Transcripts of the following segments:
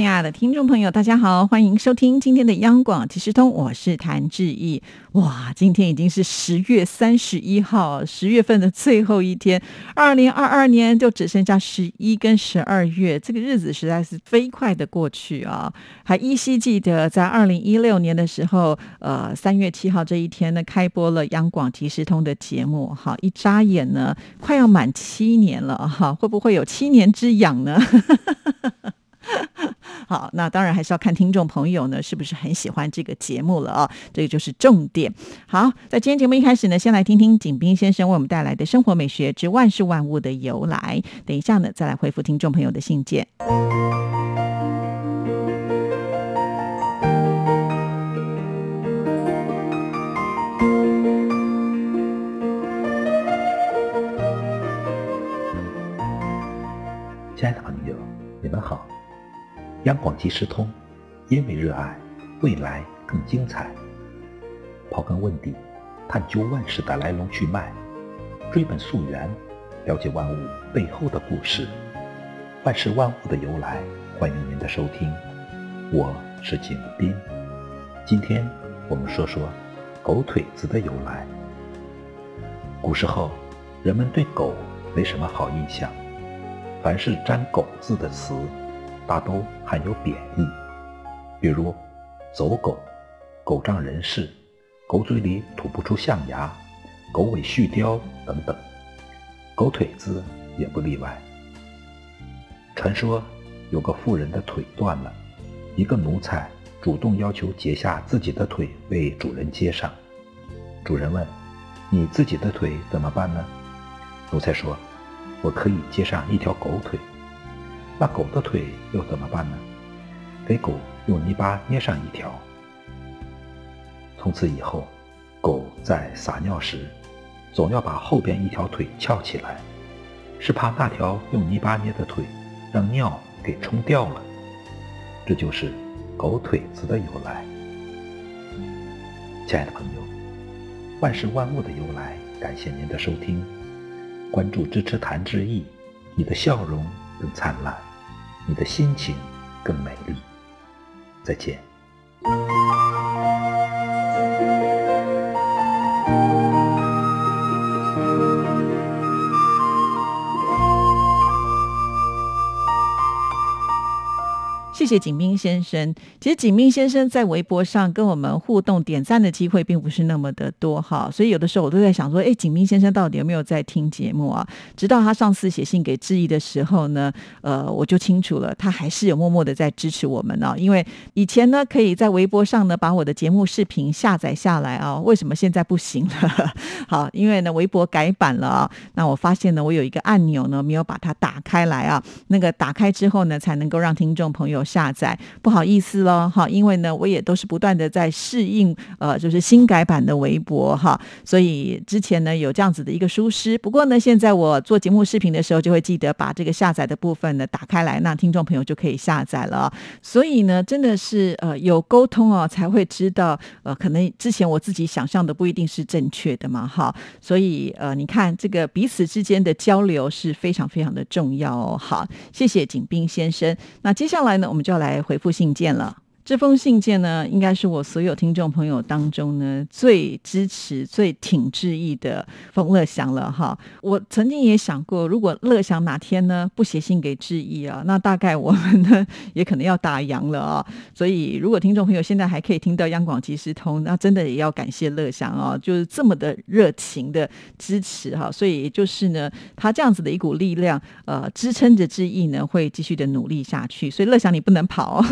亲爱的听众朋友，大家好，欢迎收听今天的央广即时通，我是谭志毅。哇，今天已经是十月三十一号，十月份的最后一天，二零二二年就只剩下十一跟十二月，这个日子实在是飞快的过去啊！还依稀记得在二零一六年的时候，呃，三月七号这一天呢，开播了央广即时通的节目，哈，一眨眼呢，快要满七年了，哈，会不会有七年之痒呢？好，那当然还是要看听众朋友呢，是不是很喜欢这个节目了啊？这个就是重点。好，在今天节目一开始呢，先来听听景斌先生为我们带来的生活美学之万事万物的由来。等一下呢，再来回复听众朋友的信件。央广即时通，因为热爱，未来更精彩。刨根问底，探究万事的来龙去脉，追本溯源，了解万物背后的故事。万事万物的由来，欢迎您的收听。我是景斌。今天我们说说狗腿子的由来。古时候，人们对狗没什么好印象，凡是沾“狗”字的词。大都含有贬义，比如“走狗”“狗仗人势”“狗嘴里吐不出象牙”“狗尾续貂”等等，“狗腿子”也不例外。传说有个妇人的腿断了，一个奴才主动要求截下自己的腿为主人接上。主人问：“你自己的腿怎么办呢？”奴才说：“我可以接上一条狗腿。”那狗的腿又怎么办呢？给狗用泥巴捏上一条。从此以后，狗在撒尿时，总要把后边一条腿翘起来，是怕那条用泥巴捏的腿让尿给冲掉了。这就是狗腿子的由来。亲爱的朋友，万事万物的由来，感谢您的收听，关注支持谭志毅，你的笑容更灿烂。你的心情更美丽。再见。谢景斌先生。其实景斌先生在微博上跟我们互动点赞的机会并不是那么的多哈，所以有的时候我都在想说，哎，景斌先生到底有没有在听节目啊？直到他上次写信给志毅的时候呢，呃，我就清楚了，他还是有默默的在支持我们呢。因为以前呢，可以在微博上呢把我的节目视频下载下来啊，为什么现在不行了？好，因为呢微博改版了啊，那我发现呢，我有一个按钮呢没有把它打开来啊，那个打开之后呢，才能够让听众朋友。下下载不好意思喽，哈，因为呢，我也都是不断的在适应，呃，就是新改版的微博哈，所以之前呢有这样子的一个疏失。不过呢，现在我做节目视频的时候，就会记得把这个下载的部分呢打开来，那听众朋友就可以下载了。所以呢，真的是呃有沟通哦，才会知道，呃，可能之前我自己想象的不一定是正确的嘛，哈。所以呃，你看这个彼此之间的交流是非常非常的重要哦。好，谢谢景斌先生。那接下来呢，我们。就要来回复信件了。这封信件呢，应该是我所有听众朋友当中呢最支持、最挺志毅的冯乐祥了哈。我曾经也想过，如果乐祥哪天呢不写信给志毅啊，那大概我们呢也可能要打烊了啊。所以，如果听众朋友现在还可以听到央广即时通，那真的也要感谢乐祥啊，就是这么的热情的支持哈。所以，就是呢，他这样子的一股力量，呃，支撑着志毅呢会继续的努力下去。所以，乐祥你不能跑。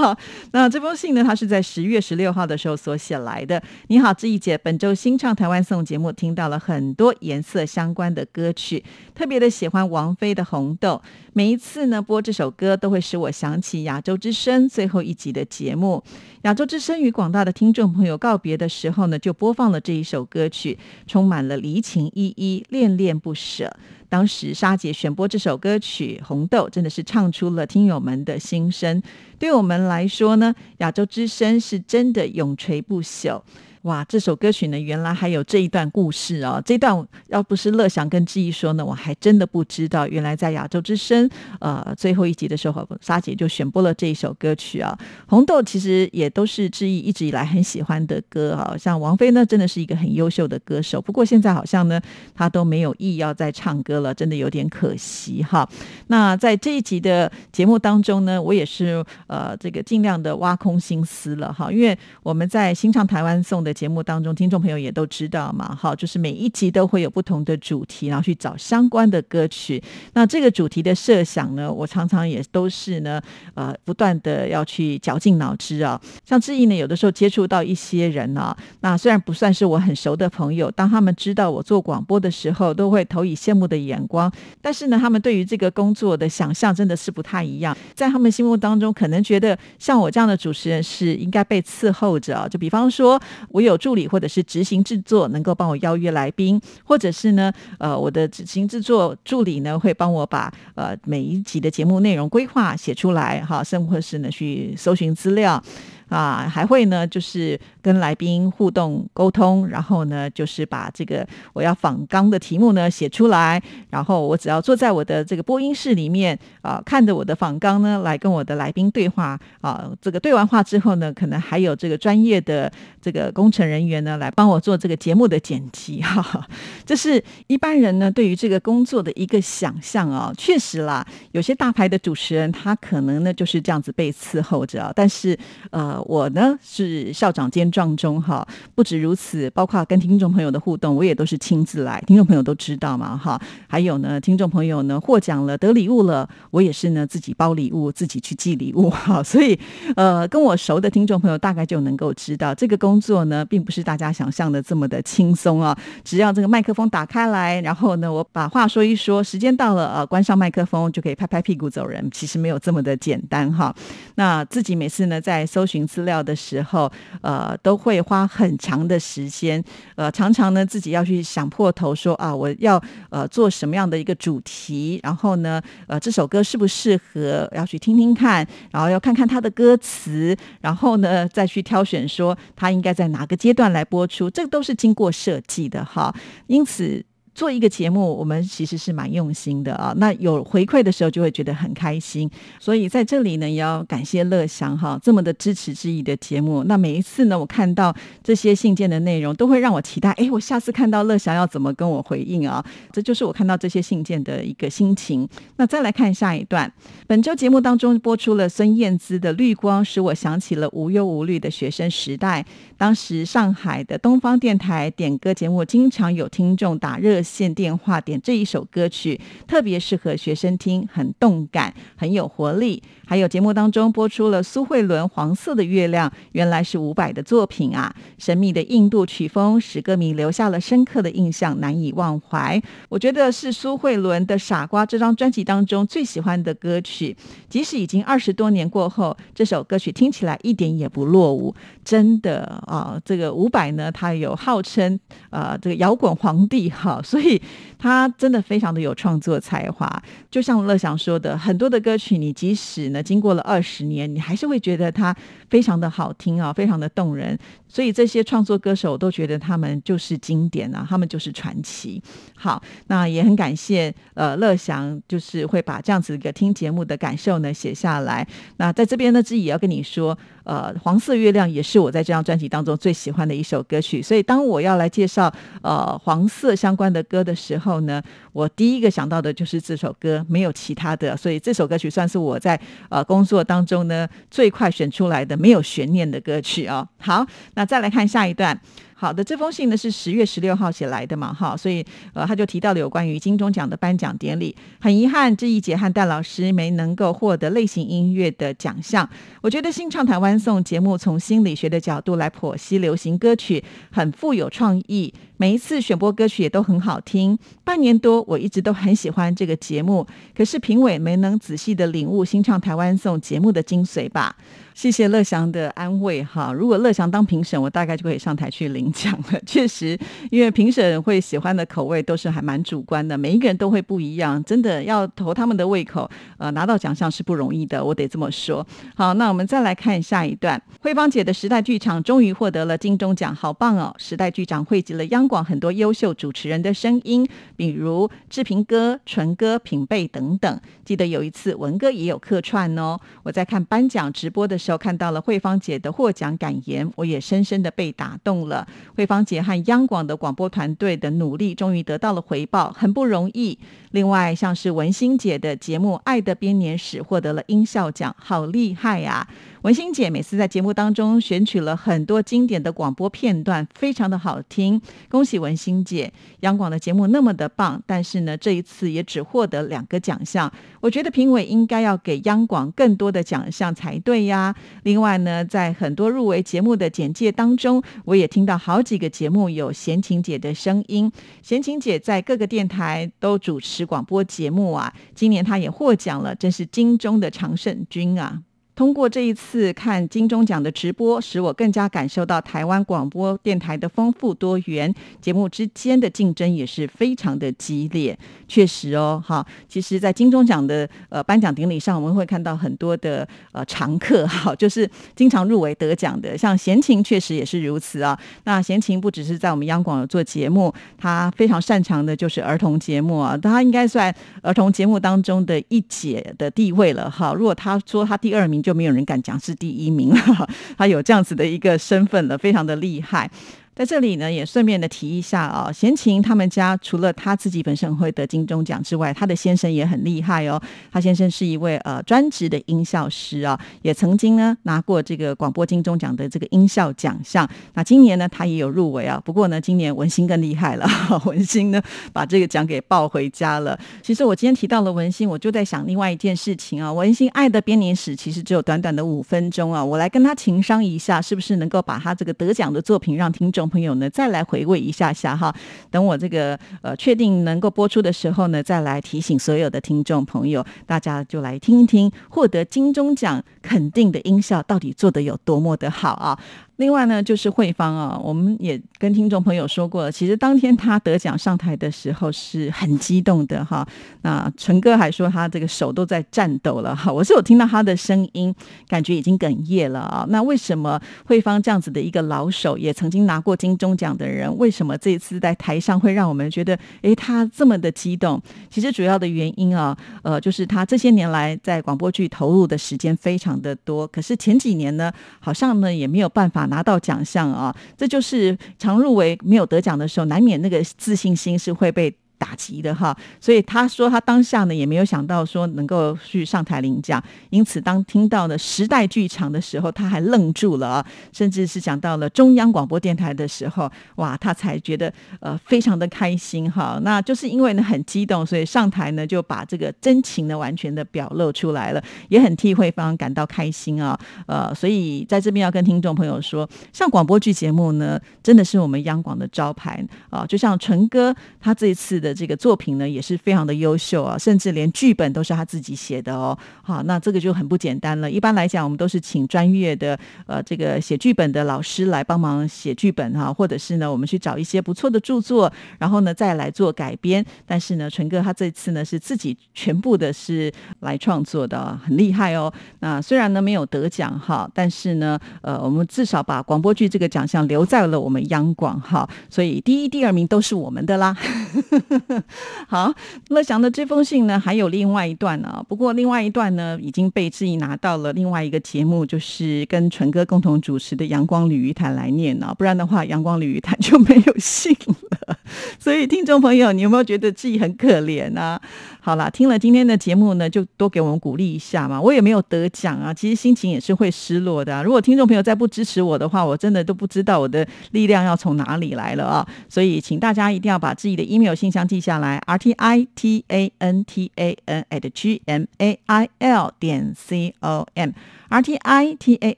好，那这封信呢？它是在十月十六号的时候所写来的。你好，志毅姐，本周新唱台湾颂节目，听到了很多颜色相关的歌曲，特别的喜欢王菲的《红豆》。每一次呢播这首歌，都会使我想起《亚洲之声》最后一集的节目。《亚洲之声》与广大的听众朋友告别的时候呢，就播放了这一首歌曲，充满了离情依依、恋恋不舍。当时沙姐选播这首歌曲《红豆》，真的是唱出了听友们的心声。对我们来说呢，亚洲之声是真的永垂不朽。哇，这首歌曲呢，原来还有这一段故事哦。这段要不是乐祥跟志毅说呢，我还真的不知道。原来在亚洲之声呃最后一集的时候，沙姐就选播了这一首歌曲啊。红豆其实也都是志毅一直以来很喜欢的歌啊。像王菲呢，真的是一个很优秀的歌手，不过现在好像呢，她都没有意要再唱歌了，真的有点可惜哈。那在这一集的节目当中呢，我也是呃这个尽量的挖空心思了哈，因为我们在新唱台湾颂的。节目当中，听众朋友也都知道嘛，好，就是每一集都会有不同的主题，然后去找相关的歌曲。那这个主题的设想呢，我常常也都是呢，呃，不断的要去绞尽脑汁啊。像志毅呢，有的时候接触到一些人啊，那虽然不算是我很熟的朋友，当他们知道我做广播的时候，都会投以羡慕的眼光。但是呢，他们对于这个工作的想象真的是不太一样，在他们心目当中，可能觉得像我这样的主持人是应该被伺候着。就比方说，我。我有助理或者是执行制作，能够帮我邀约来宾，或者是呢，呃，我的执行制作助理呢会帮我把呃每一集的节目内容规划写出来，哈，甚或是呢去搜寻资料。啊，还会呢，就是跟来宾互动沟通，然后呢，就是把这个我要访纲的题目呢写出来，然后我只要坐在我的这个播音室里面啊，看着我的访纲呢，来跟我的来宾对话啊。这个对完话之后呢，可能还有这个专业的这个工程人员呢，来帮我做这个节目的剪辑哈。这是一般人呢对于这个工作的一个想象啊。确实啦，有些大牌的主持人他可能呢就是这样子被伺候着，但是呃。我呢是校长兼撞钟哈，不止如此，包括跟听众朋友的互动，我也都是亲自来，听众朋友都知道嘛哈。还有呢，听众朋友呢获奖了得礼物了，我也是呢自己包礼物，自己去寄礼物哈。所以呃，跟我熟的听众朋友大概就能够知道，这个工作呢并不是大家想象的这么的轻松啊。只要这个麦克风打开来，然后呢我把话说一说，时间到了呃关上麦克风就可以拍拍屁股走人，其实没有这么的简单哈。那自己每次呢在搜寻。资料的时候，呃，都会花很长的时间，呃，常常呢自己要去想破头，说啊，我要呃做什么样的一个主题，然后呢，呃，这首歌适不适合，要去听听看，然后要看看它的歌词，然后呢再去挑选，说它应该在哪个阶段来播出，这个都是经过设计的哈，因此。做一个节目，我们其实是蛮用心的啊。那有回馈的时候，就会觉得很开心。所以在这里呢，也要感谢乐祥哈，这么的支持之意的节目。那每一次呢，我看到这些信件的内容，都会让我期待。哎，我下次看到乐祥要怎么跟我回应啊？这就是我看到这些信件的一个心情。那再来看下一段，本周节目当中播出了孙燕姿的《绿光》，使我想起了无忧无虑的学生时代。当时上海的东方电台点歌节目，经常有听众打热。线电话点这一首歌曲，特别适合学生听，很动感，很有活力。还有节目当中播出了苏慧伦《黄色的月亮》，原来是伍佰的作品啊！神秘的印度曲风使歌迷留下了深刻的印象，难以忘怀。我觉得是苏慧伦的《傻瓜》这张专辑当中最喜欢的歌曲。即使已经二十多年过后，这首歌曲听起来一点也不落伍。真的啊，这个伍佰呢，他有号称呃这个摇滚皇帝哈所，所以他真的非常的有创作才华。就像乐祥说的，很多的歌曲你即使呢。经过了二十年，你还是会觉得它非常的好听啊，非常的动人。所以这些创作歌手都觉得他们就是经典啊，他们就是传奇。好，那也很感谢呃乐祥，就是会把这样子一个听节目的感受呢写下来。那在这边呢，自己也要跟你说，呃，黄色月亮也是我在这张专辑当中最喜欢的一首歌曲。所以当我要来介绍呃黄色相关的歌的时候呢，我第一个想到的就是这首歌，没有其他的。所以这首歌曲算是我在呃工作当中呢最快选出来的没有悬念的歌曲哦。好。那再来看下一段。好的，这封信呢是十月十六号写来的嘛，哈，所以呃他就提到了有关于金钟奖的颁奖典礼，很遗憾，这一节和戴老师没能够获得类型音乐的奖项。我觉得新唱台湾颂节目从心理学的角度来剖析流行歌曲，很富有创意，每一次选播歌曲也都很好听。半年多，我一直都很喜欢这个节目，可是评委没能仔细的领悟新唱台湾颂节目的精髓吧。谢谢乐祥的安慰哈，如果乐祥当评审，我大概就可以上台去领。奖了。确实，因为评审会喜欢的口味都是还蛮主观的，每一个人都会不一样，真的要投他们的胃口，呃，拿到奖项是不容易的，我得这么说。好，那我们再来看下一段，慧芳姐的时代剧场终于获得了金钟奖，好棒哦！时代剧场汇集了央广很多优秀主持人的声音，比如志平哥、纯哥、品贝等等。记得有一次文哥也有客串哦，我在看颁奖直播的时候又看到了慧芳姐的获奖感言，我也深深的被打动了。慧芳姐和央广的广播团队的努力终于得到了回报，很不容易。另外，像是文心姐的节目《爱的编年史》获得了音效奖，好厉害呀！文心姐每次在节目当中选取了很多经典的广播片段，非常的好听。恭喜文心姐！央广的节目那么的棒，但是呢，这一次也只获得两个奖项。我觉得评委应该要给央广更多的奖项才对呀。另外呢，在很多入围节目的简介当中，我也听到好几个节目有贤琴姐的声音。贤琴姐在各个电台都主持广播节目啊，今年她也获奖了，真是金钟的常胜军啊！通过这一次看金钟奖的直播，使我更加感受到台湾广播电台的丰富多元，节目之间的竞争也是非常的激烈。确实哦，哈，其实，在金钟奖的呃颁奖典礼上，我们会看到很多的呃常客，哈，就是经常入围得奖的，像贤琴确实也是如此啊。那贤琴不只是在我们央广有做节目，他非常擅长的就是儿童节目啊，他应该算儿童节目当中的一姐的地位了，哈。如果他说他第二名，就就没有人敢讲是第一名了，他有这样子的一个身份了，非常的厉害。在这里呢，也顺便的提一下啊，贤琴他们家除了他自己本身会得金钟奖之外，他的先生也很厉害哦。他先生是一位呃专职的音效师啊，也曾经呢拿过这个广播金钟奖的这个音效奖项。那今年呢，他也有入围啊。不过呢，今年 文心更厉害了，文心呢把这个奖给抱回家了。其实我今天提到了文心，我就在想另外一件事情啊，文心《爱的编年史》其实只有短短的五分钟啊，我来跟他情商一下，是不是能够把他这个得奖的作品让听众。众朋友呢，再来回味一下下哈。等我这个呃确定能够播出的时候呢，再来提醒所有的听众朋友，大家就来听一听获得金钟奖肯定的音效到底做的有多么的好啊。另外呢，就是慧芳啊，我们也跟听众朋友说过了，其实当天他得奖上台的时候是很激动的哈。那陈哥还说他这个手都在颤抖了哈。我是有听到他的声音，感觉已经哽咽了啊。那为什么慧芳这样子的一个老手，也曾经拿过金钟奖的人，为什么这次在台上会让我们觉得，诶，他这么的激动？其实主要的原因啊，呃，就是他这些年来在广播剧投入的时间非常的多，可是前几年呢，好像呢也没有办法。拿到奖项啊，这就是常入围没有得奖的时候，难免那个自信心是会被。打击的哈，所以他说他当下呢也没有想到说能够去上台领奖，因此当听到了时代剧场的时候，他还愣住了啊，甚至是讲到了中央广播电台的时候，哇，他才觉得呃非常的开心哈。那就是因为呢很激动，所以上台呢就把这个真情呢完全的表露出来了，也很替慧芳感到开心啊。呃，所以在这边要跟听众朋友说，像广播剧节目呢，真的是我们央广的招牌啊，就像纯哥他这一次的。这个作品呢也是非常的优秀啊，甚至连剧本都是他自己写的哦。好，那这个就很不简单了。一般来讲，我们都是请专业的呃这个写剧本的老师来帮忙写剧本哈，或者是呢我们去找一些不错的著作，然后呢再来做改编。但是呢，纯哥他这次呢是自己全部的是来创作的，很厉害哦。那虽然呢没有得奖哈，但是呢呃我们至少把广播剧这个奖项留在了我们央广哈，所以第一、第二名都是我们的啦。好，乐祥的这封信呢，还有另外一段呢。不过另外一段呢，已经被质疑拿到了另外一个节目，就是跟纯哥共同主持的《阳光鲤鱼潭》来念呢。不然的话，《阳光鲤鱼潭》就没有信了。所以听众朋友，你有没有觉得自己很可怜呢？好了，听了今天的节目呢，就多给我们鼓励一下嘛。我也没有得奖啊，其实心情也是会失落的。如果听众朋友再不支持我的话，我真的都不知道我的力量要从哪里来了啊。所以请大家一定要把自己的 email 信箱记下来，r t i t a n t a n at g m a i l 点 c o m，r t i t a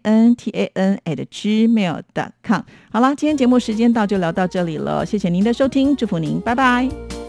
n t a n at gmail.com。好了，今天节目时间到，就聊到这里了。谢谢您的收听，祝福您，拜拜。